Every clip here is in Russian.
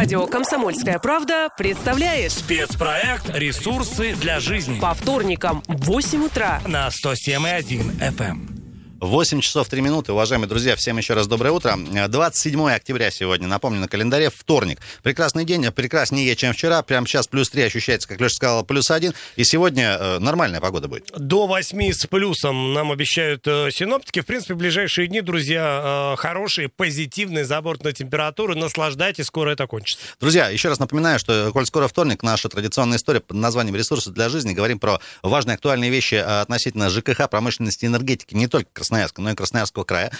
Радио «Комсомольская правда» представляет Спецпроект «Ресурсы для жизни» по вторникам в 8 утра на 107,1 FM. 8 часов 3 минуты. Уважаемые друзья, всем еще раз доброе утро. 27 октября сегодня, напомню, на календаре вторник. Прекрасный день, прекраснее, чем вчера. Прямо сейчас плюс 3 ощущается, как Леша сказал, плюс 1. И сегодня э, нормальная погода будет. До 8 с плюсом нам обещают э, синоптики. В принципе, в ближайшие дни, друзья, э, хорошие, позитивные, забортные температуры. Наслаждайтесь, скоро это кончится. Друзья, еще раз напоминаю, что, коль скоро вторник, наша традиционная история под названием «Ресурсы для жизни». Говорим про важные актуальные вещи э, относительно ЖКХ, промышленности, энергетики, не только Красноярска, но и Красноярского края.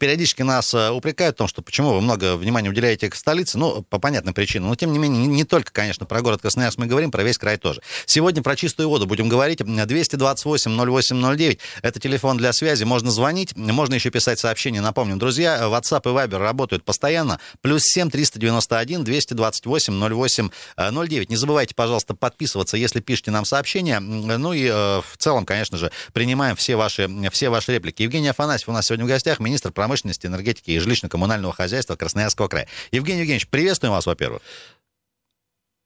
Периодически нас э, упрекают в том, что почему вы много внимания уделяете к столице, ну, по понятным причинам. Но, тем не менее, не, только, конечно, про город Красноярск мы говорим, про весь край тоже. Сегодня про чистую воду будем говорить. 228-08-09. Это телефон для связи. Можно звонить, можно еще писать сообщения. Напомним, друзья, WhatsApp и Viber работают постоянно. Плюс 7 391 228 08 09. Не забывайте, пожалуйста, подписываться, если пишете нам сообщения. Ну и э, в целом, конечно же, принимаем все ваши, все ваши реплики. Евгений Афанасьев у нас сегодня в гостях, министр промышленности, энергетики и жилищно-коммунального хозяйства Красноярского края. Евгений Евгеньевич, приветствуем вас, во-первых.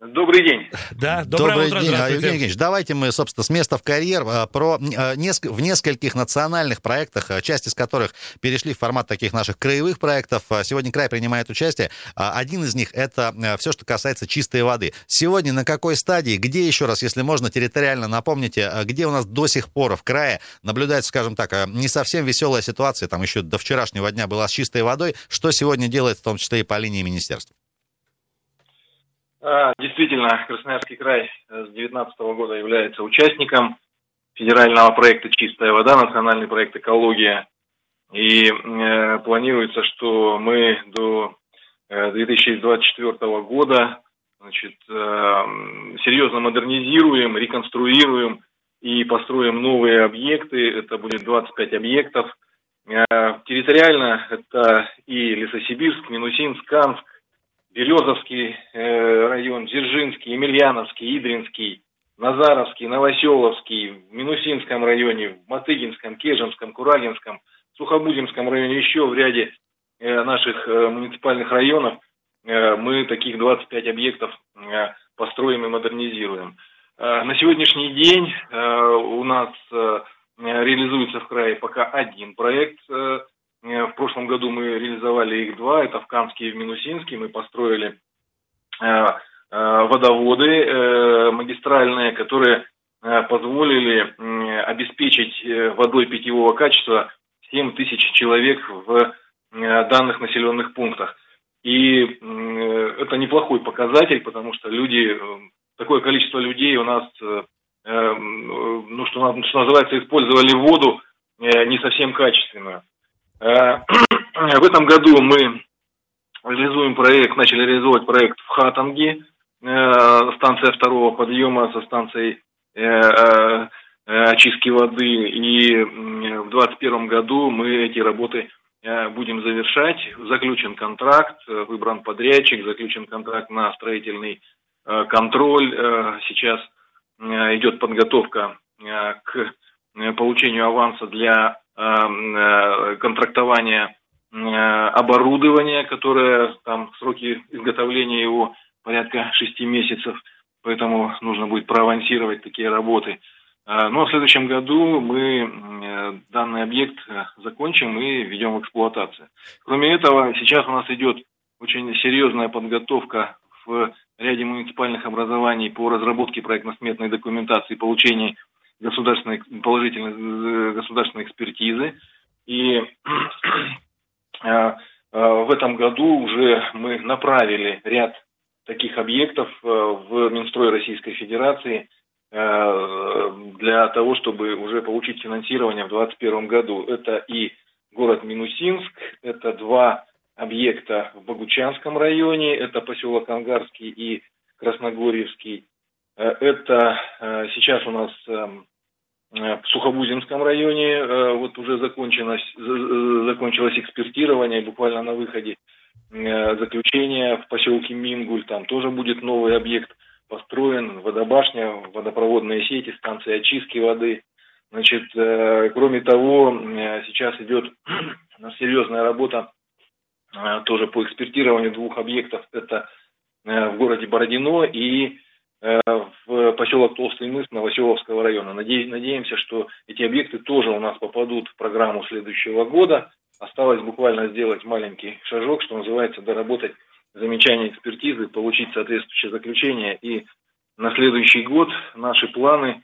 Добрый день. Да, доброе Добрый утро, день, Евгений Евгеньевич. Давайте мы, собственно, с места в карьер а, про а, в нескольких национальных проектах, а, часть из которых перешли в формат таких наших краевых проектов. Сегодня край принимает участие. Один из них это все, что касается чистой воды. Сегодня на какой стадии, где еще раз, если можно, территориально напомните, где у нас до сих пор в крае наблюдается, скажем так, не совсем веселая ситуация, там еще до вчерашнего дня была с чистой водой. Что сегодня делает, в том числе и по линии министерства? А, действительно, Красноярский край с 2019 года является участником федерального проекта «Чистая вода», национальный проект «Экология». И э, планируется, что мы до э, 2024 года значит, э, серьезно модернизируем, реконструируем и построим новые объекты. Это будет 25 объектов. Э, территориально это и Лесосибирск, Минусинск, Канск, Березовский э, район, Дзержинский, Емельяновский, Идринский, Назаровский, Новоселовский, в Минусинском районе, в Матыгинском, Кежемском, Курагинском, Сухобудимском районе, еще в ряде э, наших э, муниципальных районов мы таких 25 объектов построим и модернизируем. На сегодняшний день у нас реализуется в крае пока один проект в прошлом году мы реализовали их два, это в Камске и в Минусинске. Мы построили э, э, водоводы магистральные, которые позволили обеспечить водой питьевого качества 7 тысяч человек в данных населенных пунктах. И это неплохой показатель, потому что люди, такое количество людей у нас, ну, что, что называется, использовали воду не совсем качественную. Э, в этом году мы реализуем проект, начали реализовывать проект в Хатанге, э, станция второго подъема со станцией э, очистки воды. И в 2021 году мы эти работы будем завершать. Заключен контракт, выбран подрядчик, заключен контракт на строительный контроль. Сейчас идет подготовка к получению аванса для контрактования э, оборудования, которое там сроки изготовления его порядка шести месяцев, поэтому нужно будет проавансировать такие работы. Э, ну а в следующем году мы данный объект закончим и введем в эксплуатацию. Кроме этого, сейчас у нас идет очень серьезная подготовка в ряде муниципальных образований по разработке проектно-сметной документации, получении государственной, положительной э, государственной экспертизы. И э, э, в этом году уже мы направили ряд таких объектов в Минстрой Российской Федерации для того, чтобы уже получить финансирование в 2021 году. Это и город Минусинск, это два объекта в Богучанском районе, это поселок Ангарский и Красногорьевский. Это сейчас у нас эм, в Сухобузинском районе э, вот уже закончилось, закончилось экспертирование, буквально на выходе э, заключение в поселке Мингуль, там тоже будет новый объект построен, водобашня, водопроводные сети, станция очистки воды. Значит, э, кроме того, сейчас идет серьезная работа тоже по экспертированию двух объектов. Это в городе Бородино и в поселок Толстый мыс Новоселовского района. Надеемся, что эти объекты тоже у нас попадут в программу следующего года. Осталось буквально сделать маленький шажок, что называется, доработать замечания экспертизы, получить соответствующее заключение. И на следующий год наши планы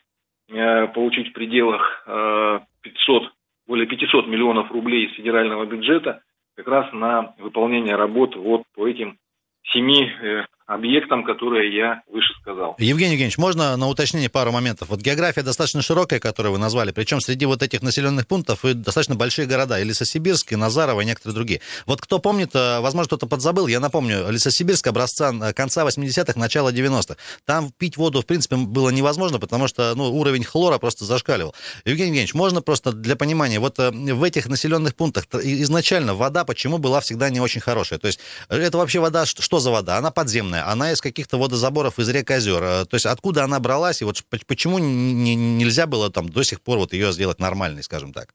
э, получить в пределах э, 500, более 500 миллионов рублей из федерального бюджета как раз на выполнение работ вот по этим семи э, объектам, которые я выше сказал. Евгений Евгеньевич, можно на уточнение пару моментов? Вот география достаточно широкая, которую вы назвали, причем среди вот этих населенных пунктов и достаточно большие города, и Лесосибирск, и Назарово, и некоторые другие. Вот кто помнит, э, возможно, кто-то подзабыл, я напомню, Лесосибирск образца э, конца 80-х, начала 90-х. Там пить воду, в принципе, было невозможно, потому что ну, уровень хлора просто зашкаливал. Евгений Евгеньевич, можно просто для понимания, вот э, в этих населенных пунктах изначально вода почему была всегда не очень хорошая? То есть это вообще вода, что за вода? Она подземная, она из каких-то водозаборов, из рек, озер. То есть откуда она бралась, и вот почему не, нельзя было там до сих пор вот ее сделать нормальной, скажем так?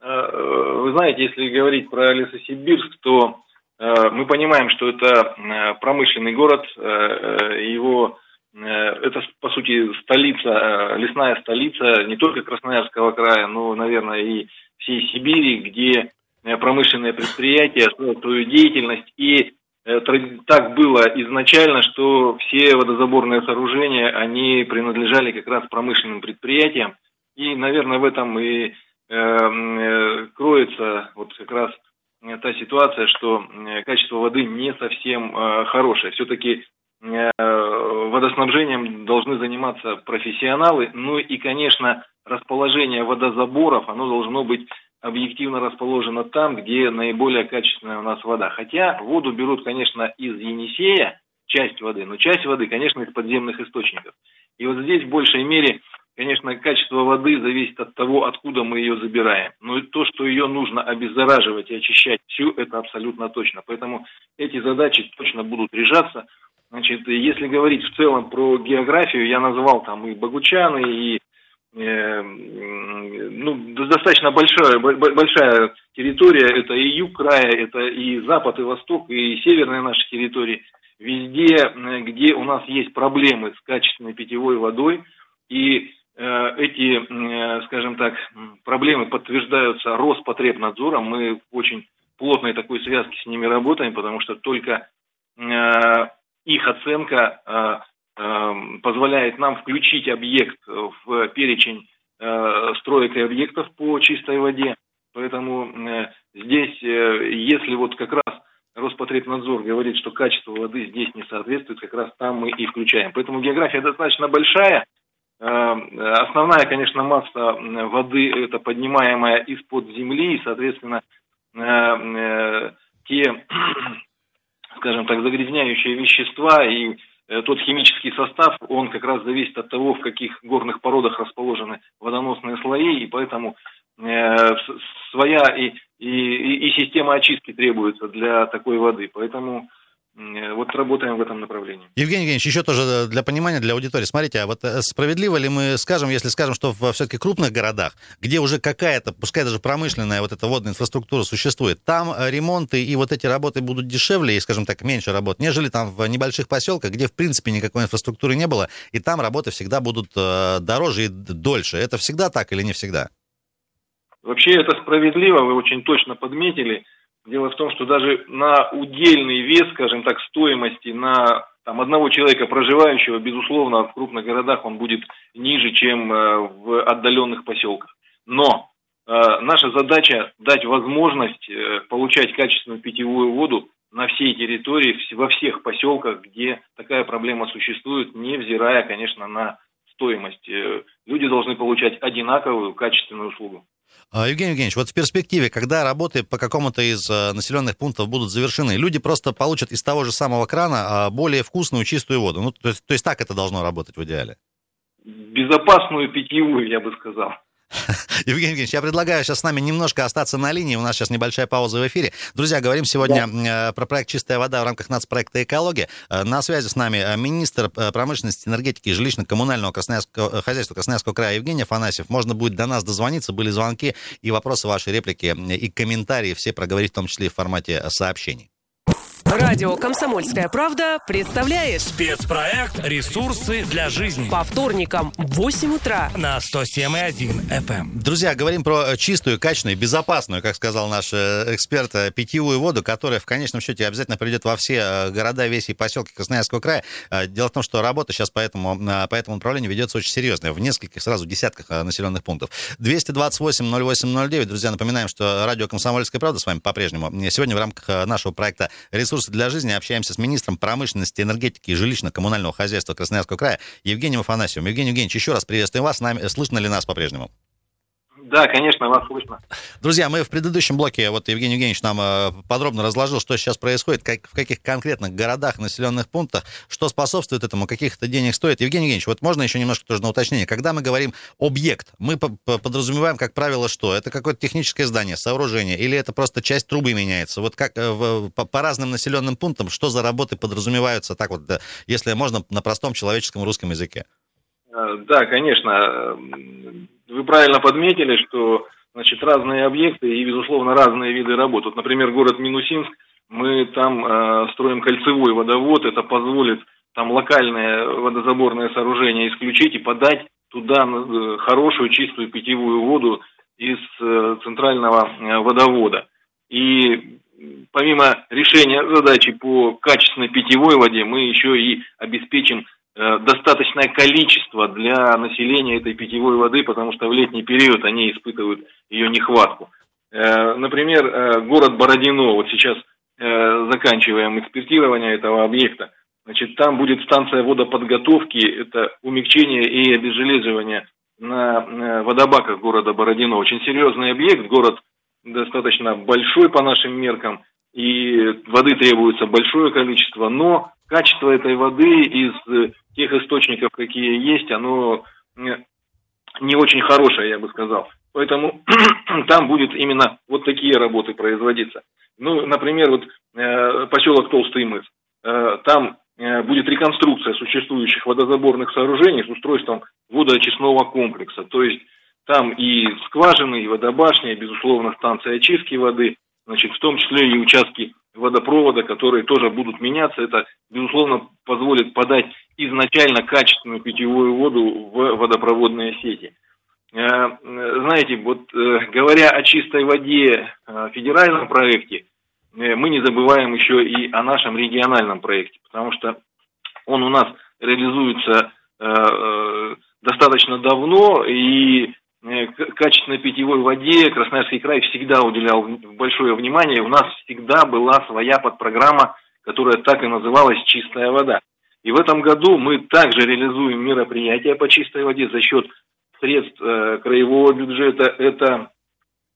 Вы знаете, если говорить про Лесосибирск, то мы понимаем, что это промышленный город, его это, по сути, столица, лесная столица не только Красноярского края, но, наверное, и всей Сибири, где промышленные предприятия свою деятельность. И так было изначально, что все водозаборные сооружения, они принадлежали как раз промышленным предприятиям. И, наверное, в этом и э, э, кроется вот как раз та ситуация, что качество воды не совсем э, хорошее. Все-таки э, водоснабжением должны заниматься профессионалы. Ну и, конечно, расположение водозаборов, оно должно быть объективно расположена там, где наиболее качественная у нас вода. Хотя воду берут, конечно, из Енисея, часть воды, но часть воды, конечно, из подземных источников. И вот здесь в большей мере, конечно, качество воды зависит от того, откуда мы ее забираем. Но то, что ее нужно обеззараживать и очищать всю, это абсолютно точно. Поэтому эти задачи точно будут решаться. Значит, если говорить в целом про географию, я назвал там и Богучаны, и ну, достаточно большая, большая территория, это и юг края, это и запад, и восток, и северные наши территории, везде, э, где у нас есть проблемы с качественной питьевой водой, и э, эти, скажем так, проблемы подтверждаются Роспотребнадзором, мы в очень плотной такой связке с ними работаем, потому что только их оценка Эм, позволяет нам включить объект в перечень э, строек и объектов по чистой воде. Поэтому э, здесь, э, если вот как раз Роспотребнадзор говорит, что качество воды здесь не соответствует, как раз там мы и включаем. Поэтому география достаточно большая. Основная, конечно, масса воды это поднимаемая из-под земли, и, соответственно, те, скажем так, загрязняющие вещества и тот химический состав, он как раз зависит от того, в каких горных породах расположены водоносные слои, и поэтому э, своя и, и, и система очистки требуется для такой воды. Поэтому вот работаем в этом направлении. Евгений Евгеньевич, еще тоже для понимания, для аудитории. Смотрите, а вот э, справедливо ли мы скажем, если скажем, что в все-таки крупных городах, где уже какая-то, пускай даже промышленная вот эта водная инфраструктура существует, там э, ремонты и вот эти работы будут дешевле и, скажем так, меньше работ, нежели там в небольших поселках, где в принципе никакой инфраструктуры не было, и там работы всегда будут э, дороже и дольше. Это всегда так или не всегда? Вообще это справедливо, вы очень точно подметили. Дело в том, что даже на удельный вес, скажем так, стоимости на там, одного человека проживающего, безусловно, в крупных городах он будет ниже, чем э, в отдаленных поселках. Но э, наша задача дать возможность э, получать качественную питьевую воду на всей территории, во всех поселках, где такая проблема существует, невзирая, конечно, на стоимость. Люди должны получать одинаковую качественную услугу. А, Евгений Евгеньевич, вот в перспективе, когда работы по какому-то из э, населенных пунктов будут завершены, люди просто получат из того же самого крана а, более вкусную, чистую воду. Ну, то есть, то есть так это должно работать в идеале? Безопасную питьевую, я бы сказал. Евгений Евгеньевич, я предлагаю сейчас с нами немножко остаться на линии. У нас сейчас небольшая пауза в эфире. Друзья, говорим сегодня да. Э, про проект «Чистая вода» в рамках нацпроекта «Экология». Э, на связи с нами э, министр промышленности, энергетики и жилищно-коммунального Красноярского, хозяйства Красноярского края Евгений Афанасьев. Можно будет до нас дозвониться. Были звонки и вопросы, ваши реплики и комментарии все проговорить, в том числе и в формате сообщений. Радио «Комсомольская правда» представляет Спецпроект «Ресурсы для жизни» по вторникам в 8 утра на 107,1 FM. Друзья, говорим про чистую, качественную, безопасную, как сказал наш э, эксперт, э, питьевую воду, которая в конечном счете обязательно придет во все э, города, веси и поселки Красноярского края. Дело в том, что работа сейчас по этому, по этому направлению ведется очень серьезная, в нескольких, сразу десятках населенных пунктов. 228-08-09, друзья, напоминаем, что радио «Комсомольская правда» с вами по-прежнему. Сегодня в рамках нашего проекта «Ресурсы для жизни» общаемся с министром промышленности, энергетики и жилищно-коммунального хозяйства Красноярского края Евгением Афанасьевым. Евгений Евгеньевич, еще раз приветствуем вас. Нами, слышно ли нас по-прежнему? Да, конечно, вас слышно. Друзья, мы в предыдущем блоке, вот Евгений Евгеньевич нам э, подробно разложил, что сейчас происходит, как, в каких конкретных городах, населенных пунктах, что способствует этому, каких это денег стоит. Евгений Евгеньевич, вот можно еще немножко тоже на уточнение. Когда мы говорим объект, мы подразумеваем, как правило, что? Это какое-то техническое здание, сооружение, или это просто часть трубы меняется? Вот как э, в, по, по разным населенным пунктам, что за работы подразумеваются, так вот, да, если можно на простом человеческом русском языке? Э, да, конечно вы правильно подметили, что значит, разные объекты и, безусловно, разные виды работ. Вот, например, город Минусинск, мы там э, строим кольцевой водовод, это позволит там локальное водозаборное сооружение исключить и подать туда э, хорошую чистую питьевую воду из э, центрального э, водовода. И помимо решения задачи по качественной питьевой воде, мы еще и обеспечим достаточное количество для населения этой питьевой воды, потому что в летний период они испытывают ее нехватку. Э, например, э, город Бородино, вот сейчас заканчиваем экспертирование этого объекта, значит, там будет станция водоподготовки, это умягчение и обезжелезывание на водобаках города Бородино. Очень серьезный объект, город достаточно большой по нашим меркам, и воды требуется большое количество, но качество этой воды из тех источников, какие есть, оно не очень хорошее, я бы сказал. Поэтому там будет именно вот такие работы производиться. Ну, например, вот э, поселок Толстый мыс. Э, там э, будет реконструкция существующих водозаборных сооружений с устройством водоочистного комплекса. То есть там и скважины, и водобашня, и, безусловно, станция очистки воды, значит, в том числе и участки водопровода, которые тоже будут меняться. Это, безусловно, позволит подать изначально качественную питьевую воду в водопроводные сети. Э, знаете, вот э, говоря о чистой воде в федеральном проекте, э, мы не забываем еще и о нашем региональном проекте, потому что он у нас реализуется достаточно давно, и качественной питьевой воде Красноярский край всегда уделял большое внимание. У нас всегда была своя подпрограмма, которая так и называлась «Чистая вода». И в этом году мы также реализуем мероприятия по чистой воде за счет средств э, краевого бюджета. Это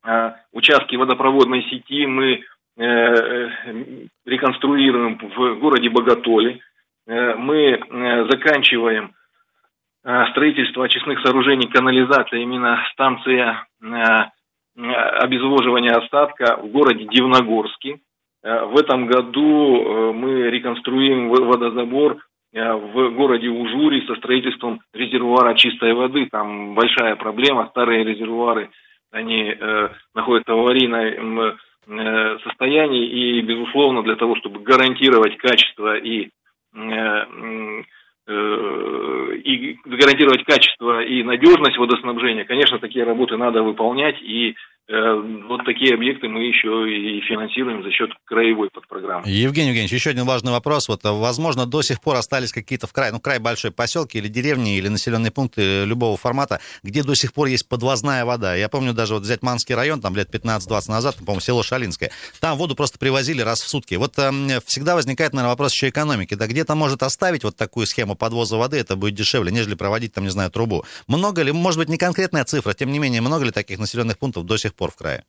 э, участки водопроводной сети мы э, э реконструируем в городе Боготоле. Э, мы э, заканчиваем э, строительство очистных сооружений канализации, именно станция э, обезвоживания остатка в городе Дивногорске. Э, в этом году мы реконструируем водозабор Э, в городе Ужури со строительством резервуара чистой воды. Там большая проблема, старые резервуары, они э, находятся в аварийном э, состоянии, и, безусловно, для того, чтобы гарантировать качество и э, э, и гарантировать качество и надежность водоснабжения, конечно, такие работы надо выполнять, и Э, вот такие объекты мы еще и финансируем за счет краевой подпрограммы. Евгений Евгеньевич, еще один важный вопрос. Вот, возможно, до сих пор остались какие-то в край, ну, край большой поселки или деревни, или населенные пункты любого формата, где до сих пор есть подвозная вода. Я помню даже вот взять Манский район, там лет 15-20 назад, по-моему, село Шалинское. Там воду просто привозили раз в сутки. Вот э, всегда возникает, наверное, вопрос еще экономики. Да где-то может оставить вот такую схему подвоза воды, это будет дешевле, нежели проводить там, не знаю, трубу. Много ли, может быть, не конкретная цифра, тем не менее, много ли таких населенных пунктов до сих пор в крае?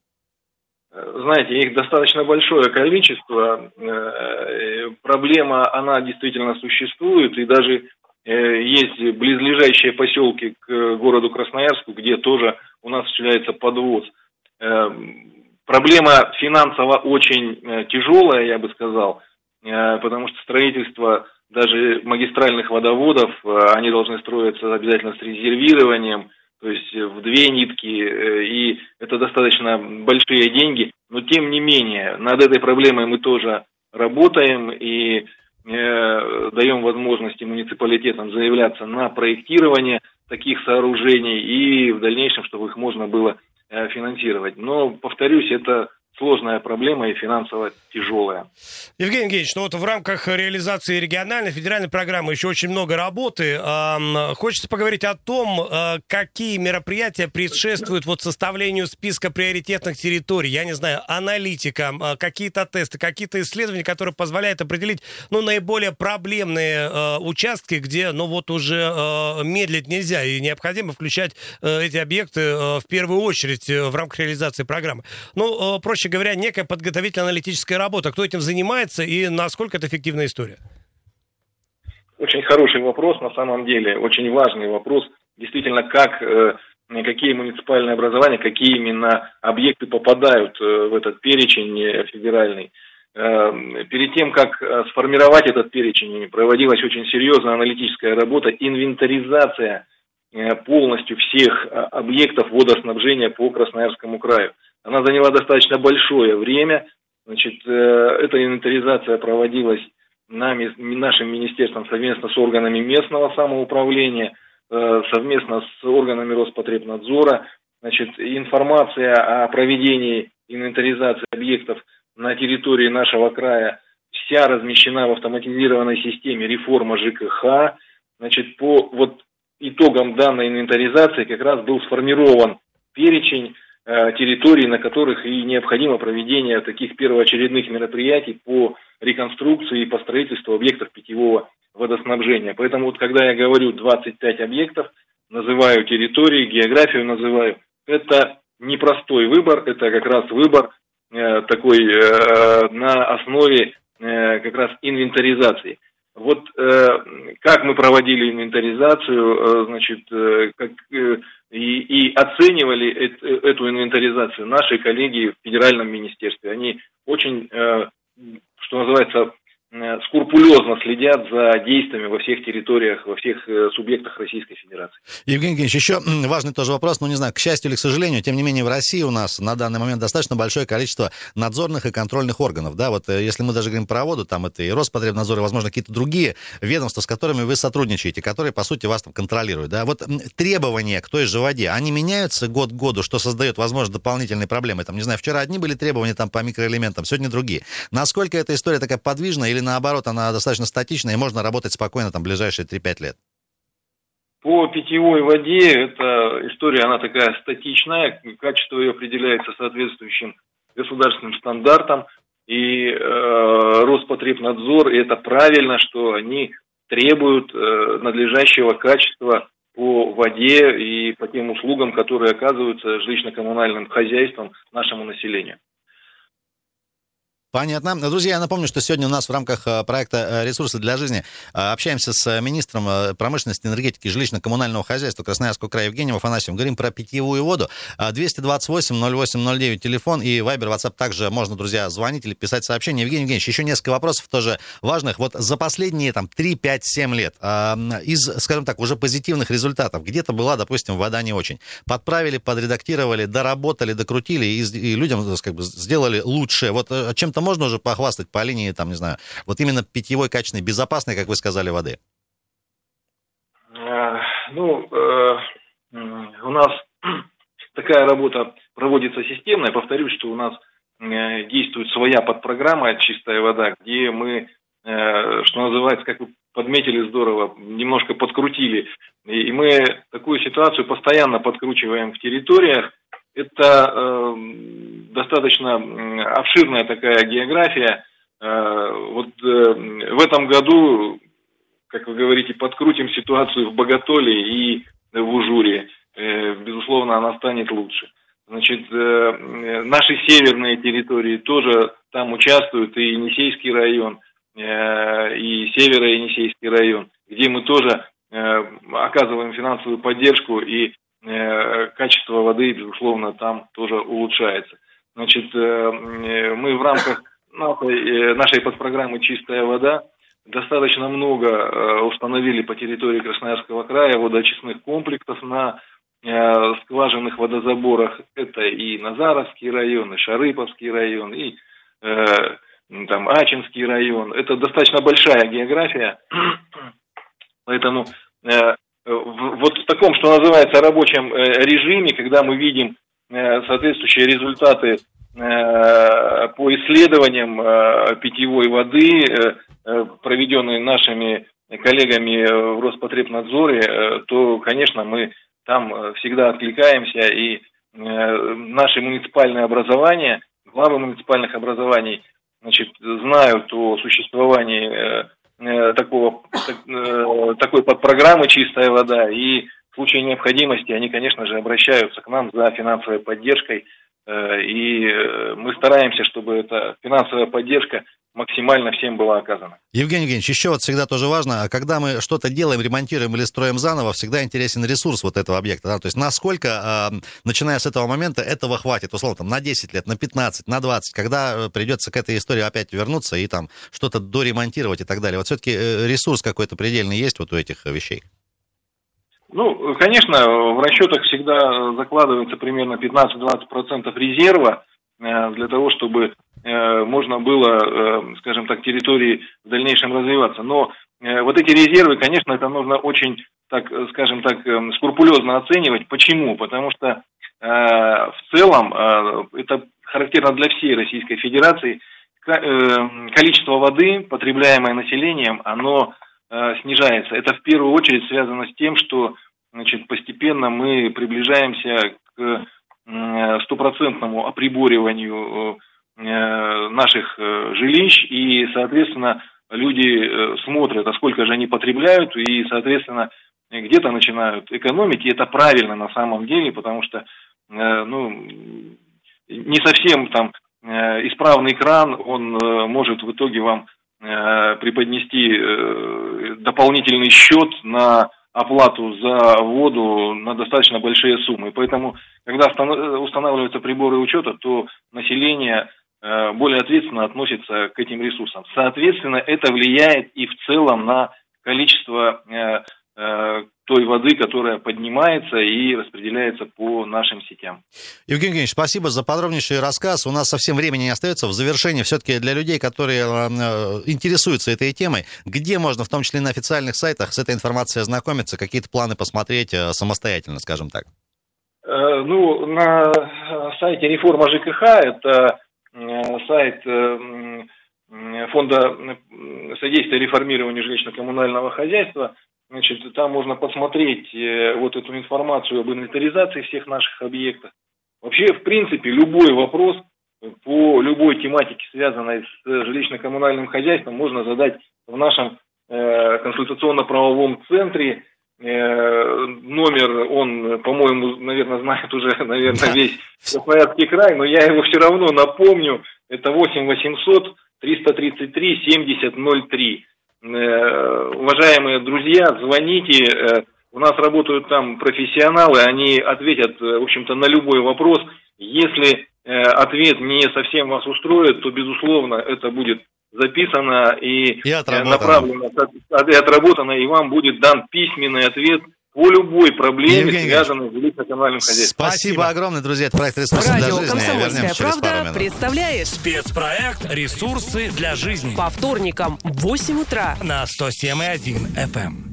Знаете, их достаточно большое количество. Э, проблема, она действительно существует, и даже э, есть близлежащие поселки к городу Красноярску, где тоже у нас осуществляется подвоз. Э, проблема финансово очень тяжелая, я бы сказал, потому что строительство даже магистральных водоводов, они должны строиться обязательно с резервированием, то есть э, в две нитки, э, и это достаточно большие деньги, но тем не менее над этой проблемой мы тоже работаем и э, даем возможности муниципалитетам заявляться на проектирование таких сооружений и в дальнейшем, чтобы их можно было э, финансировать. Но, повторюсь, это сложная проблема и финансово тяжелая. Евгений Евгеньевич, ну вот в рамках реализации региональной, федеральной программы еще очень много работы. Хочется поговорить о том, а, какие мероприятия предшествуют вот составлению списка приоритетных территорий. Я не знаю, аналитика, а, какие-то тесты, какие-то исследования, которые позволяют определить, ну, наиболее проблемные а, участки, где, ну, вот уже медлить нельзя и необходимо включать эти объекты в первую очередь в рамках реализации программы. Ну, проще говоря, некая подготовительно-аналитическая работа. Кто этим занимается и насколько это эффективная история? Очень хороший вопрос, на самом деле, очень важный вопрос. Действительно, как э, какие муниципальные образования, какие именно объекты попадают э, в этот перечень э, федеральный. Перед тем, как сформировать этот перечень, проводилась очень серьезная аналитическая работа, инвентаризация полностью всех объектов водоснабжения по Красноярскому краю. Она заняла достаточно большое время. Значит, э, эта инвентаризация проводилась нами, нашим министерством совместно с органами местного самоуправления, э, совместно с органами Роспотребнадзора. Значит, информация о проведении инвентаризации объектов на территории нашего края вся размещена в автоматизированной системе реформа ЖКХ. Значит, по вот итогам данной инвентаризации как раз был сформирован перечень территорий, на которых и необходимо проведение таких первоочередных мероприятий по реконструкции и по строительству объектов питьевого водоснабжения. Поэтому вот когда я говорю 25 объектов, называю территории, географию называю, это непростой выбор, это как раз выбор э, такой э, на основе э, как раз инвентаризации. Вот э, как мы проводили инвентаризацию, э, значит, э, как, э, и, и оценивали э, эту инвентаризацию наши коллеги в федеральном министерстве. Они очень, э, что называется, скрупулезно следят за действиями во всех территориях, во всех э, субъектах Российской Федерации. Евгений Евгеньевич, еще важный тоже вопрос, ну не знаю, к счастью или к сожалению, тем не менее в России у нас на данный момент достаточно большое количество надзорных и контрольных органов, да, вот э, если мы даже говорим про воду, там это и Роспотребнадзор, и, возможно, какие-то другие ведомства, с которыми вы сотрудничаете, которые, по сути, вас там контролируют, да, вот требования к той же воде, они меняются год к году, что создает, возможно, дополнительные проблемы, там, не знаю, вчера одни были требования там по микроэлементам, сегодня другие. Насколько эта история такая подвижная или или наоборот она достаточно статичная и можно работать спокойно там ближайшие 3-5 лет? По питьевой воде эта история, она такая статичная, качество ее определяется соответствующим государственным стандартам, и э, Роспотребнадзор, и это правильно, что они требуют э, надлежащего качества по воде и по тем услугам, которые оказываются жилищно-коммунальным хозяйством нашему населению. Понятно. Друзья, я напомню, что сегодня у нас в рамках э, проекта э, «Ресурсы для жизни» э, общаемся с министром промышленности, энергетики и жилищно-коммунального хозяйства Красноярского края Евгением Афанасьевым. Говорим про питьевую воду. 228-08-09 телефон и Вайбер, WhatsApp также можно, друзья, звонить или писать сообщения. Евгений Евгеньевич, еще несколько вопросов тоже важных. Вот за последние там 3, 5, 7 лет из, скажем так, уже позитивных результатов, где-то была, допустим, вода не очень. Подправили, подредактировали, доработали, докрутили и людям как бы, сделали лучше. Вот чем-то что можно уже похвастать по линии, там, не знаю, вот именно питьевой, качественной, безопасной, как вы сказали, воды? Э, ну, э, у нас такая работа проводится системная. Повторюсь, что у нас э, действует своя подпрограмма «Чистая вода», где мы, что называется, как вы подметили здорово, немножко подкрутили. И мы такую ситуацию постоянно подкручиваем в территориях, это э, достаточно обширная такая география. Э, вот э, в этом году, как вы говорите, подкрутим ситуацию в Боготоле и в Ужуре. Э, безусловно, она станет лучше. Значит, э, наши северные территории тоже там участвуют, и Енисейский район, э, и Северо-Енисейский район, где мы тоже э, оказываем финансовую поддержку и качество воды, безусловно, там тоже улучшается. Значит, э, мы в рамках э, нашей подпрограммы «Чистая вода» достаточно много установили по территории Красноярского края водоочистных комплексов на скважинных водозаборах. Это и Назаровский район, и Шарыповский район, и там Ачинский район. Это достаточно большая география, поэтому вот в таком, что называется, рабочем режиме, когда мы видим соответствующие результаты по исследованиям питьевой воды, проведенные нашими коллегами в Роспотребнадзоре, то, конечно, мы там всегда откликаемся, и наши муниципальные образования, главы муниципальных образований, значит, знают о существовании такого, такой подпрограммы «Чистая вода», и в случае необходимости они, конечно же, обращаются к нам за финансовой поддержкой, и мы стараемся, чтобы эта финансовая поддержка максимально всем была оказана. Евгений Евгеньевич, еще вот всегда тоже важно, когда мы что-то делаем, ремонтируем или строим заново, всегда интересен ресурс вот этого объекта. Да? То есть насколько, э, начиная с этого момента, этого хватит, условно, там, на 10 лет, на 15, на 20, когда э, придется к этой истории опять вернуться и там что-то доремонтировать и так далее. Вот все-таки э, ресурс какой-то предельный есть вот у этих вещей? Ну, конечно, в расчетах всегда закладывается примерно 15-20% резерва для того, чтобы Э, можно было, э, скажем так, территории в дальнейшем развиваться. Но э, вот эти резервы, конечно, это нужно очень, так, скажем так, скрупулезно оценивать. Почему? Потому что в целом это характерно для всей Российской Федерации. Количество воды, потребляемое населением, оно снижается. Это в первую очередь связано с тем, что значит, постепенно мы приближаемся к стопроцентному оприбориванию Э, наших э, жилищ, и, соответственно, люди э, смотрят, а сколько же они потребляют, и, соответственно, где-то начинают экономить, и это правильно на самом деле, потому что, ну, не совсем там исправный кран, он может в итоге вам преподнести дополнительный счет на оплату за воду на достаточно большие суммы. Поэтому, когда устанавливаются приборы учета, то население Э, более ответственно относится к этим ресурсам. Соответственно, это влияет и в целом на количество э, э, той воды, которая поднимается и распределяется по нашим сетям. Евгений Евгеньевич, спасибо за подробнейший рассказ. У нас совсем времени не остается. В завершении все-таки для людей, которые интересуются этой темой, где можно, в том числе на официальных сайтах, с этой информацией ознакомиться, какие-то планы посмотреть самостоятельно, скажем так? Ну, на сайте реформа ЖКХ это Э, сайт э, фонда содействия реформированию жилищно-коммунального хозяйства. Значит, там можно посмотреть э, вот эту информацию об инвентаризации всех наших объектов. Вообще, в принципе, любой вопрос по любой тематике, связанной с жилищно-коммунальным хозяйством, можно задать в нашем консультационно-правовом центре. Номер он, по-моему, наверное, знает уже, наверное, весь Красноярский край, но я его все равно напомню. Это 8 800 333 7003. Уважаемые друзья, звоните. Э, у нас работают там профессионалы, они ответят, э, в общем-то, на любой вопрос. Если э, ответ не совсем вас устроит, то, безусловно, это будет записано и, и направлено, и отработано, и вам будет дан письменный ответ по любой проблеме, Евгений связанной с жилищно-коммунальным хозяйством. Спасибо огромное, друзья. Это проект «Ресурсы Радио для жизни». «Комсомольская правда» представляет спецпроект «Ресурсы для жизни». По вторникам в 8 утра на 107,1 FM.